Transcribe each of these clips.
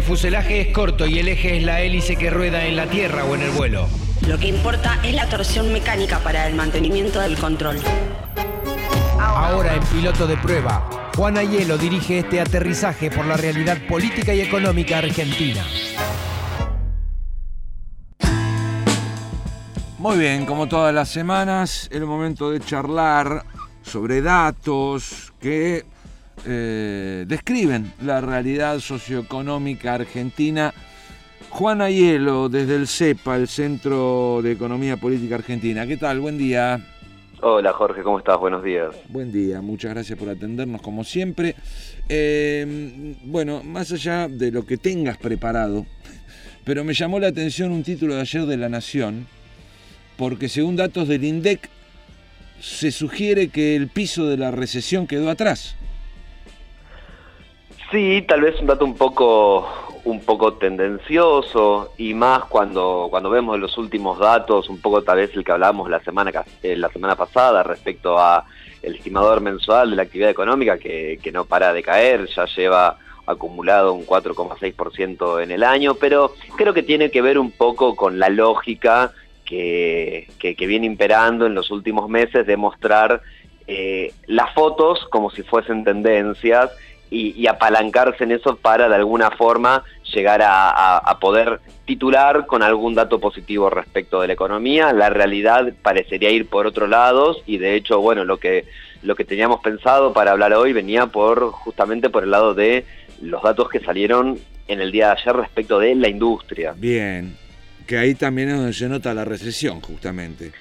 el fuselaje es corto y el eje es la hélice que rueda en la tierra o en el vuelo. Lo que importa es la torsión mecánica para el mantenimiento del control. Ahora en piloto de prueba, Juan Ayelo dirige este aterrizaje por la realidad política y económica argentina. Muy bien, como todas las semanas, el momento de charlar sobre datos que eh, describen la realidad socioeconómica argentina. Juan Ayelo, desde el CEPA, el Centro de Economía Política Argentina. ¿Qué tal? Buen día. Hola Jorge, ¿cómo estás? Buenos días. Buen día, muchas gracias por atendernos como siempre. Eh, bueno, más allá de lo que tengas preparado, pero me llamó la atención un título de ayer de La Nación, porque según datos del INDEC, se sugiere que el piso de la recesión quedó atrás. Sí, tal vez un dato un poco un poco tendencioso y más cuando, cuando vemos los últimos datos, un poco tal vez el que hablábamos la semana, eh, la semana pasada respecto a el estimador mensual de la actividad económica que, que no para de caer, ya lleva acumulado un 4,6% en el año, pero creo que tiene que ver un poco con la lógica que, que, viene imperando en los últimos meses de mostrar eh, las fotos como si fuesen tendencias y, apalancarse en eso para de alguna forma llegar a, poder titular con algún dato positivo respecto de la economía. La realidad parecería ir por otro lado y de hecho, bueno, lo que, lo que teníamos pensado para hablar hoy venía por justamente por el lado de los datos que salieron en el día de ayer respecto de la industria. Bien, que ahí también es donde se nota la recesión justamente.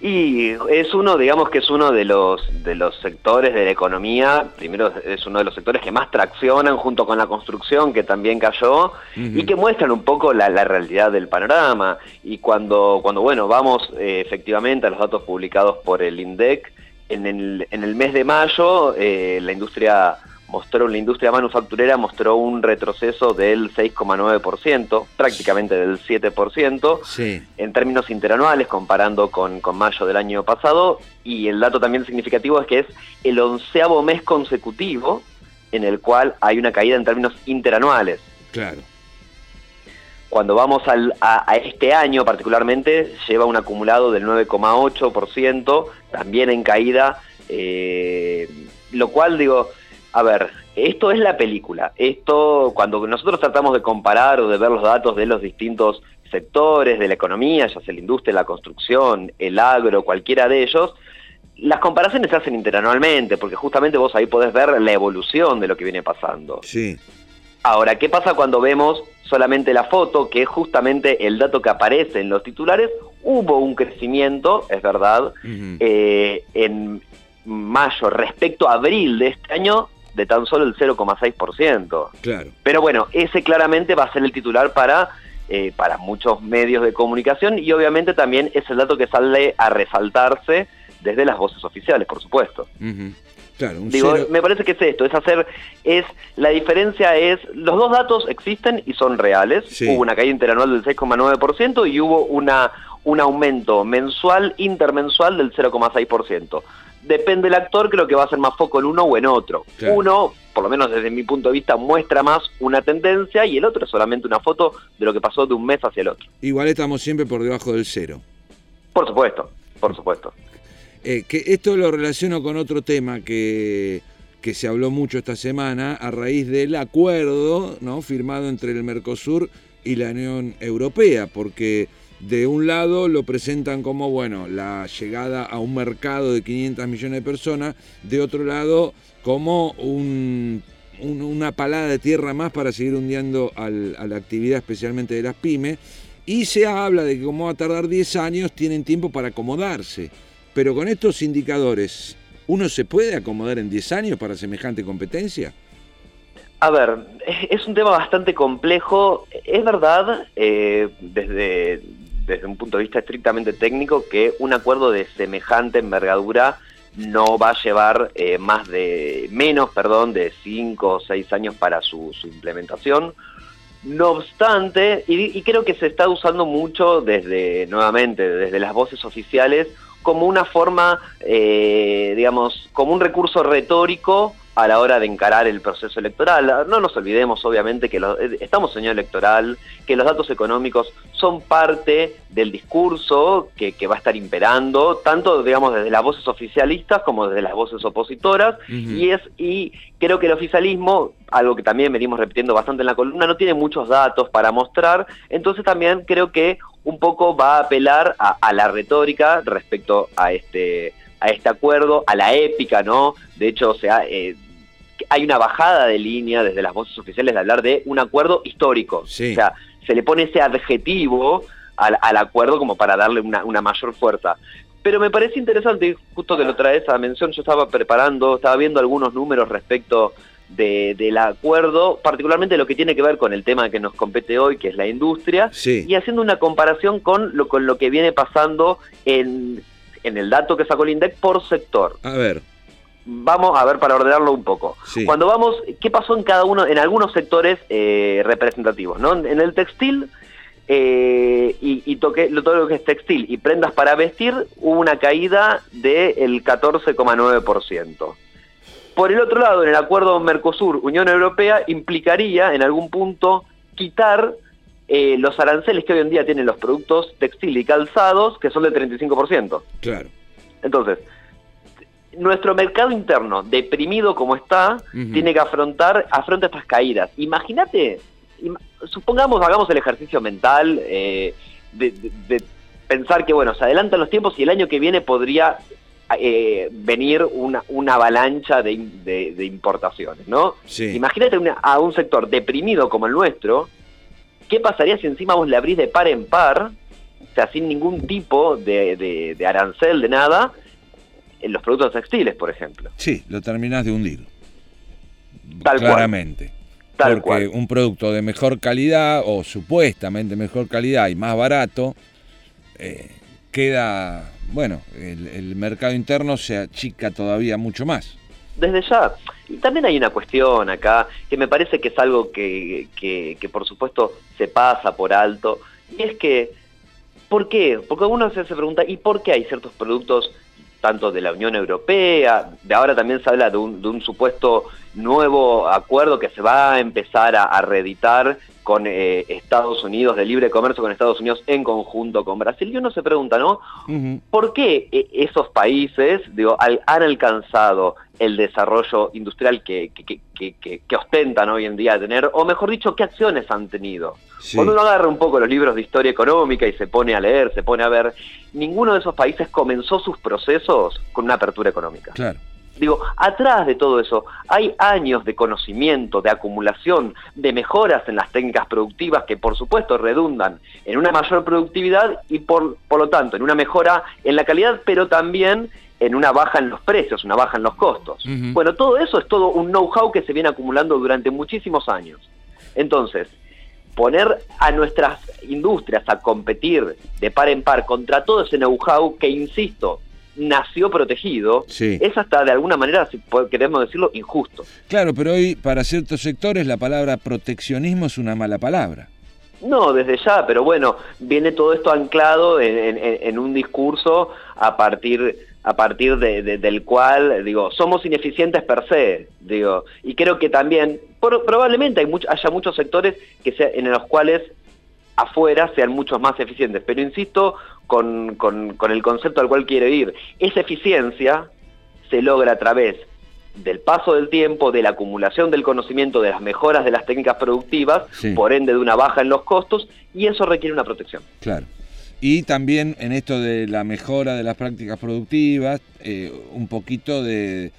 Y es uno, digamos que es uno de los, de los sectores de la economía, primero es uno de los sectores que más traccionan junto con la construcción que también cayó y que muestran un poco la, realidad del panorama. Y cuando, cuando bueno, vamos eh, efectivamente a los datos publicados por el INDEC, en el, en el mes de mayo eh, la industria mostró, la industria manufacturera mostró un retroceso del 6,9%, prácticamente del 7%, en términos interanuales, comparando con, con, mayo del año pasado, y el dato también significativo es que es el onceavo mes consecutivo en el cual hay una caída en términos interanuales. Claro. Cuando vamos al, a, este año particularmente, lleva un acumulado del 9,8%, también en caída, eh, lo cual digo, a ver, esto es la película. Esto, cuando nosotros tratamos de comparar o de ver los datos de los distintos sectores de la economía, ya sea la industria, la construcción, el agro, cualquiera de ellos, las comparaciones se hacen interanualmente, porque justamente vos ahí podés ver la evolución de lo que viene pasando. Sí. Ahora, ¿qué pasa cuando vemos solamente la foto, que es justamente el dato que aparece en los titulares? Hubo un crecimiento, es verdad, eh, en mayo respecto a abril de este año de tan solo el 0,6%. Claro. Pero bueno, ese claramente va a ser el titular para, eh, para muchos medios de comunicación y obviamente también es el dato que sale a resaltarse desde las voces oficiales, por supuesto. Claro, Digo, me parece que es esto, es hacer, es, la diferencia es, los dos datos existen y son reales, hubo una caída interanual del 6,9% y hubo una, un aumento mensual, intermensual del 0,6% depende del actor, creo que va a ser más foco en uno o en otro. Uno, por lo menos desde mi punto de vista, muestra más una tendencia y el otro es solamente una foto de lo que pasó de un mes hacia el otro. Igual estamos siempre por debajo del cero. Por supuesto, por supuesto. Eh, que esto lo relaciono con otro tema que, que se habló mucho esta semana a raíz del acuerdo ¿no? firmado entre el Mercosur y la Unión Europea, porque de un lado lo presentan como, bueno, la llegada a un mercado de 500 millones de personas, de otro lado como una palada de tierra más para seguir hundiendo a la actividad especialmente de las pymes, y se habla de que como va a tardar 10 años, tienen tiempo para acomodarse. Pero con estos indicadores, ¿uno se puede acomodar en 10 años para semejante competencia? A ver, es un tema bastante complejo. Es verdad, eh, desde, desde un punto de vista estrictamente técnico que un acuerdo de semejante envergadura no va a llevar eh, más de, menos, perdón, de cinco o seis años para su, implementación. No obstante, y, creo que se está usando mucho desde, nuevamente, desde las voces oficiales, como una forma, eh, digamos, como un recurso retórico a la hora de encarar el proceso electoral. No nos olvidemos, obviamente, que eh, estamos en año electoral, que los datos económicos son parte del discurso que, va a estar imperando, tanto, digamos, desde las voces oficialistas como desde las voces opositoras, y, es, y creo que el oficialismo, algo que también venimos repitiendo bastante en la columna, no tiene muchos datos para mostrar, entonces también creo que un poco va a apelar a la retórica respecto a este a este acuerdo, a la épica, ¿no? De hecho, o sea, eh, hay una bajada de línea desde las voces oficiales de hablar de un acuerdo histórico. O sea, se le pone ese adjetivo al, acuerdo como para darle una, mayor fuerza. Pero me parece interesante, justo que lo trae esa mención, yo estaba preparando, estaba viendo algunos números respecto del acuerdo, particularmente lo que tiene que ver con el tema que nos compete hoy, que es la industria, y haciendo una comparación con lo, con lo que viene pasando en en el dato que sacó el INDEC por sector. A ver. Vamos a ver para ordenarlo un poco. Cuando vamos, ¿qué pasó en cada uno, en algunos sectores eh, representativos? ¿no? En el textil eh, y, toque, todo lo que es textil y prendas para vestir, hubo una caída del 14,9%. Por el otro lado, en el acuerdo Mercosur-Unión Europea implicaría en algún punto quitar eh, los aranceles que hoy en día tienen los productos textil y calzados, que son del 35%. Claro. Entonces, nuestro mercado interno, deprimido como está, tiene que afrontar, afronta estas caídas. Imagínate, supongamos, hagamos el ejercicio mental eh, de, pensar que, bueno, se adelantan los tiempos y el año que viene podría eh, venir una, una avalancha de, importaciones, ¿no? Imagínate a un sector deprimido como el nuestro, ¿Qué pasaría si encima vos le abrís de par en par, o sea, sin ningún tipo de, arancel, de nada, en los productos textiles, por ejemplo? Sí, lo terminás de hundir. Tal Claramente. Tal Porque un producto de mejor calidad, o supuestamente mejor calidad y más barato, eh, queda, bueno, el mercado interno se achica todavía mucho más desde ya. Y también hay una cuestión acá que me parece que es algo que, que, por supuesto se pasa por alto, y es que, ¿por qué? Porque uno se pregunta, ¿y por qué hay ciertos productos tanto de la Unión Europea, de ahora también se habla de un, de un supuesto nuevo acuerdo que se va a empezar a, reeditar con eh, Estados Unidos, de libre comercio con Estados Unidos en conjunto con Brasil. Y uno se pregunta, ¿no? ¿Por qué eh, esos países digo, han alcanzado el desarrollo industrial que, que, ostentan hoy en día tener, o mejor dicho, qué acciones han tenido. Cuando uno agarra un poco los libros de historia económica y se pone a leer, se pone a ver, ninguno de esos países comenzó sus procesos con una apertura económica. Claro. Digo, atrás de todo eso hay años de conocimiento, de acumulación, de mejoras en las técnicas productivas que por supuesto redundan en una mayor productividad y por, por lo tanto en una mejora en la calidad, pero también en una baja en los precios, una baja en los costos. Bueno, todo eso es todo un know-how que se viene acumulando durante muchísimos años. Entonces, poner a nuestras industrias a competir de par en par contra todo ese know-how que, insisto, nació protegido, es hasta de alguna manera, si queremos decirlo, injusto. Claro, pero hoy para ciertos sectores la palabra proteccionismo es una mala palabra. No, desde ya, pero bueno, viene todo esto anclado en un discurso a partir a partir del cual, digo, somos ineficientes per se, digo, y creo que también, probablemente hay haya muchos sectores que sea, en los cuales afuera sean muchos más eficientes, pero insisto con, con, el concepto al cual quiero ir, esa eficiencia se logra a través del paso del tiempo, de la acumulación del conocimiento, de las mejoras de las técnicas productivas, por ende de una baja en los costos, y eso requiere una protección. Claro y también en esto de la mejora de las prácticas productivas, eh, un poquito de,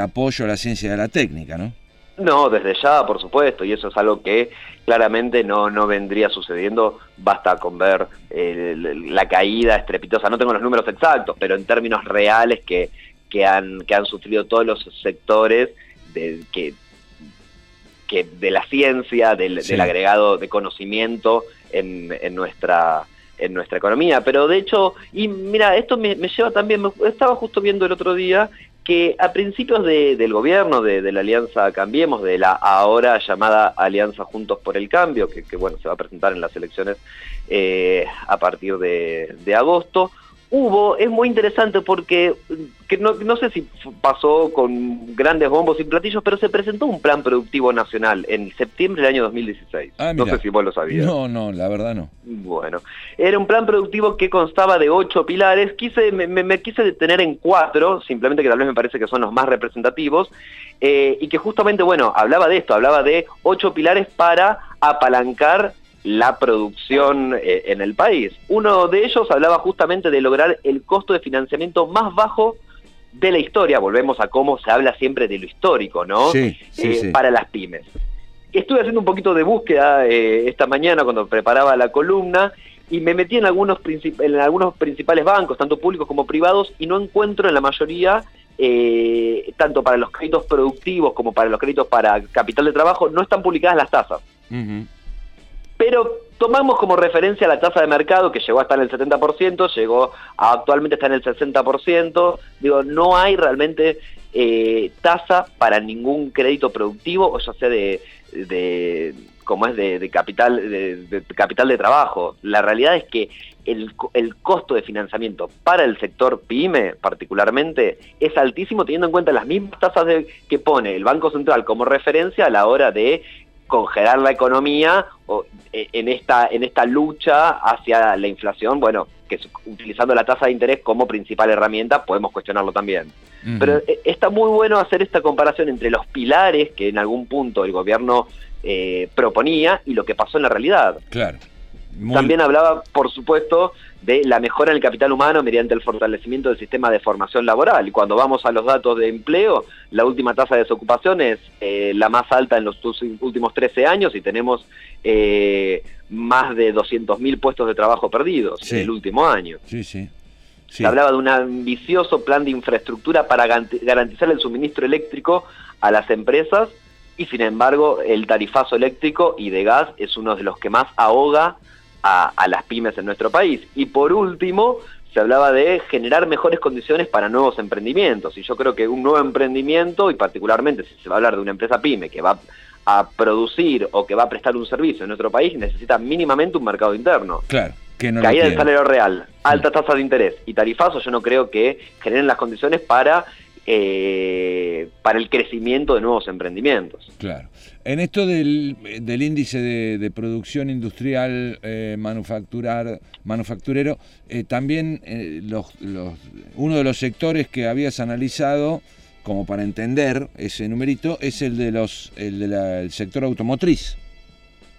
apoyo a la ciencia y a la técnica, ¿no? No, desde ya, por supuesto, y eso es algo que claramente no, no vendría sucediendo, basta con ver la caída estrepitosa, no tengo los números exactos, pero en términos reales que, que, han, que han sufrido todos los sectores de, que, que de la ciencia, del, agregado de conocimiento en, en nuestra en nuestra economía. Pero de hecho, y mira, esto me, lleva también, estaba justo viendo el otro día que a principios del gobierno, de, la Alianza Cambiemos, de la ahora llamada Alianza Juntos por el Cambio, que, bueno, se va a presentar en las elecciones eh, a partir de, agosto, hubo, es muy interesante porque que no, no, sé si pasó con grandes bombos y platillos, pero se presentó un plan productivo nacional en septiembre del año 2016. Ah, no sé si vos lo sabías. No, no, la verdad no. Bueno, era un plan productivo que constaba de ocho pilares. Quise, me, me quise detener en cuatro, simplemente que tal vez me parece que son los más representativos, eh, y que justamente, bueno, hablaba de esto, hablaba de ocho pilares para apalancar la producción eh, en el país. Uno de ellos hablaba justamente de lograr el costo de financiamiento más bajo de la historia. Volvemos a cómo se habla siempre de lo histórico, ¿no? Sí, sí, eh, Para las pymes. Estuve haciendo un poquito de búsqueda eh, esta mañana cuando preparaba la columna y me metí en algunos, en algunos principales bancos, tanto públicos como privados, y no encuentro en la mayoría tanto para los créditos productivos como para los créditos para capital de trabajo, no están publicadas las tasas. Pero tomamos como referencia la tasa de mercado que llegó hasta en el 70%, llegó actualmente está en el 60%. Digo, no hay realmente eh, tasa para ningún crédito productivo, o ya sea de, de como es de, capital de, capital de trabajo. La realidad es que el, costo de financiamiento para el sector PYME particularmente es altísimo teniendo en cuenta las mismas tasas que pone el Banco Central como referencia a la hora de congelar la economía o, e, en, esta, en esta lucha hacia la inflación, bueno, que utilizando la tasa de interés como principal herramienta podemos cuestionarlo también. Pero e, está muy bueno hacer esta comparación entre los pilares que en algún punto el gobierno eh, proponía y lo que pasó en la realidad. Claro. También hablaba, por supuesto, de la mejora en el capital humano mediante el fortalecimiento del sistema de formación laboral. Y cuando vamos a los datos de empleo, la última tasa de desocupación es eh, la más alta en los últimos 13 años y tenemos eh, más de 200.000 puestos de trabajo perdidos en el último año. Sí, sí. Se hablaba de un ambicioso plan de infraestructura para garantizar el suministro eléctrico a las empresas y sin embargo el tarifazo eléctrico y de gas es uno de los que más ahoga a, las pymes en nuestro país. Y por último, se hablaba de generar mejores condiciones para nuevos emprendimientos. Y yo creo que un nuevo emprendimiento, y particularmente si se va a hablar de una empresa pyme que va a producir o que va a prestar un servicio en nuestro país, necesita mínimamente un mercado interno. Claro. Que no Caída del salario real, alta tasa de interés y tarifazo, yo no creo que generen las condiciones para eh, para el crecimiento de nuevos emprendimientos. Claro. En esto del, índice de, producción industrial eh, manufacturar, manufacturero, eh, también los, uno de los sectores que habías analizado, como para entender ese numerito, es el de los el del sector automotriz.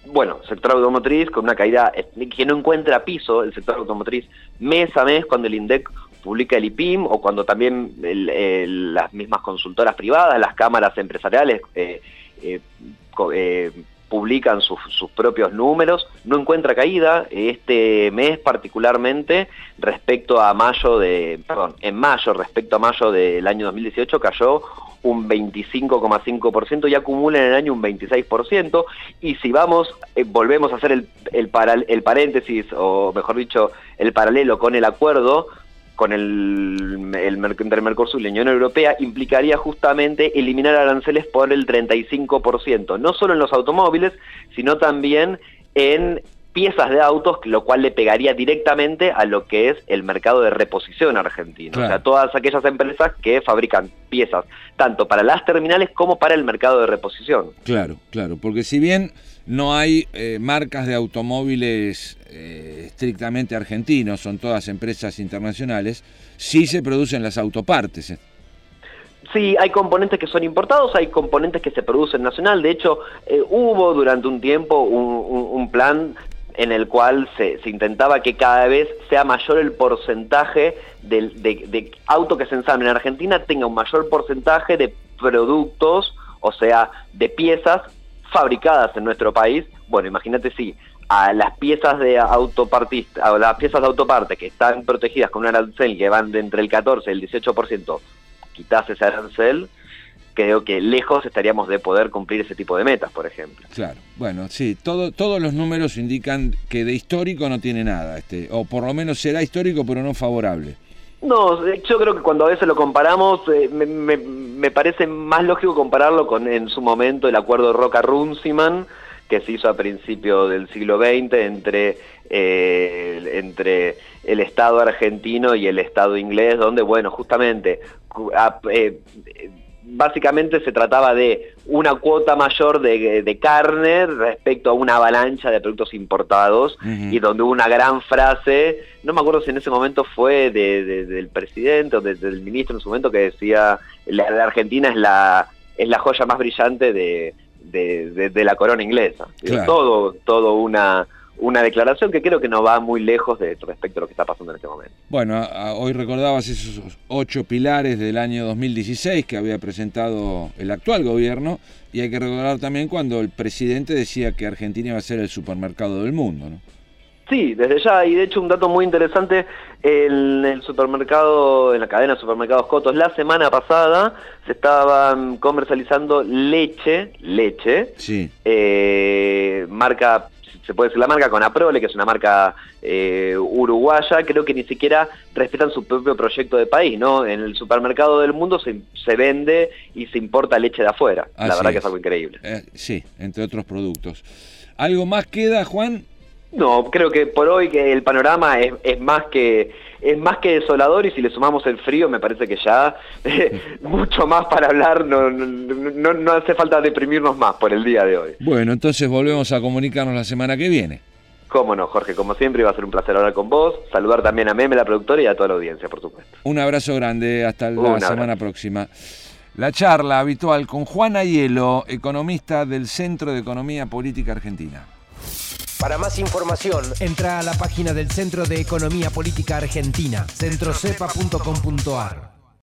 Bueno, sector automotriz con una caída que no encuentra piso, el sector automotriz mes a mes cuando el INDEC publica el IPIM o cuando también las mismas consultoras privadas, las cámaras empresariales eh, eh, eh, publican sus, propios números, no encuentra caída este mes particularmente respecto a mayo de, perdón, en mayo respecto a mayo del año 2018 cayó un 25,5% y acumula en el año un 26%. Y si vamos, volvemos a hacer el, el, el paréntesis, o mejor dicho, el paralelo con el acuerdo, con el, el entre Mercosur y la Unión Europea implicaría justamente eliminar aranceles por el 35%, no solo en los automóviles, sino también en piezas de autos, lo cual le pegaría directamente a lo que es el mercado de reposición argentino. O sea, todas aquellas empresas que fabrican piezas, tanto para las terminales como para el mercado de reposición. Claro, claro, porque si bien no hay eh, marcas de automóviles eh, estrictamente argentinos, son todas empresas internacionales, sí se producen las autopartes. Eh. Sí, hay componentes que son importados, hay componentes que se producen nacional. De hecho, hubo durante un tiempo un, plan en el cual se, intentaba que cada vez sea mayor el porcentaje de, de, auto que se ensambla en Argentina, tenga un mayor porcentaje de productos, o sea, de piezas fabricadas en nuestro país, bueno, imagínate si a las piezas de autopartista, a las piezas de autoparte que están protegidas con un arancel que van de entre el 14 y el 18%, quitas ese arancel, creo que lejos estaríamos de poder cumplir ese tipo de metas, por ejemplo. Claro, bueno, sí, todo, todos los números indican que de histórico no tiene nada, este, o por lo menos será histórico pero no favorable. No, yo creo que cuando a veces lo comparamos, eh, me, parece más lógico compararlo con en su momento el acuerdo Roca-Runciman, que se hizo a principios del siglo XX entre, eh, entre el Estado argentino y el Estado inglés, donde, bueno, justamente eh, básicamente se trataba de una cuota mayor de, carne respecto a una avalancha de productos importados y donde hubo una gran frase, no me acuerdo si en ese momento fue del presidente o del ministro en su momento que decía, la, la Argentina es la, es la joya más brillante de, de, la corona inglesa. Todo, todo una, una declaración que creo que no va muy lejos de respecto a lo que está pasando en este momento. Bueno, hoy recordabas esos ocho pilares del año 2016 que había presentado el actual gobierno y hay que recordar también cuando el presidente decía que Argentina iba a ser el supermercado del mundo, ¿no? Sí, desde ya, y de hecho un dato muy interesante, en el supermercado, en la cadena de supermercados Cotos, la semana pasada se estaban comercializando leche, leche, sí. eh, marca, se puede decir la marca Conaprole, que es una marca eh, uruguaya, creo que ni siquiera respetan su propio proyecto de país, ¿no? En el supermercado del mundo se, se vende y se importa leche de afuera, la verdad que es algo increíble. Eh, sí, entre otros productos. ¿Algo más queda, Juan? No, creo que por hoy que el panorama es, más que es más que desolador y si le sumamos el frío me parece que ya mucho más para hablar no, no, no, hace falta deprimirnos más por el día de hoy. Bueno, entonces volvemos a comunicarnos la semana que viene. Cómo no, Jorge, como siempre va a ser un placer hablar con vos, saludar también a Meme, la productora, y a toda la audiencia, por supuesto. Un abrazo grande, hasta la semana próxima. La charla habitual con Juana Hielo, economista del Centro de Economía Política Argentina. Para más información, entra a la página del Centro de Economía Política Argentina, centrocepa.com.ar.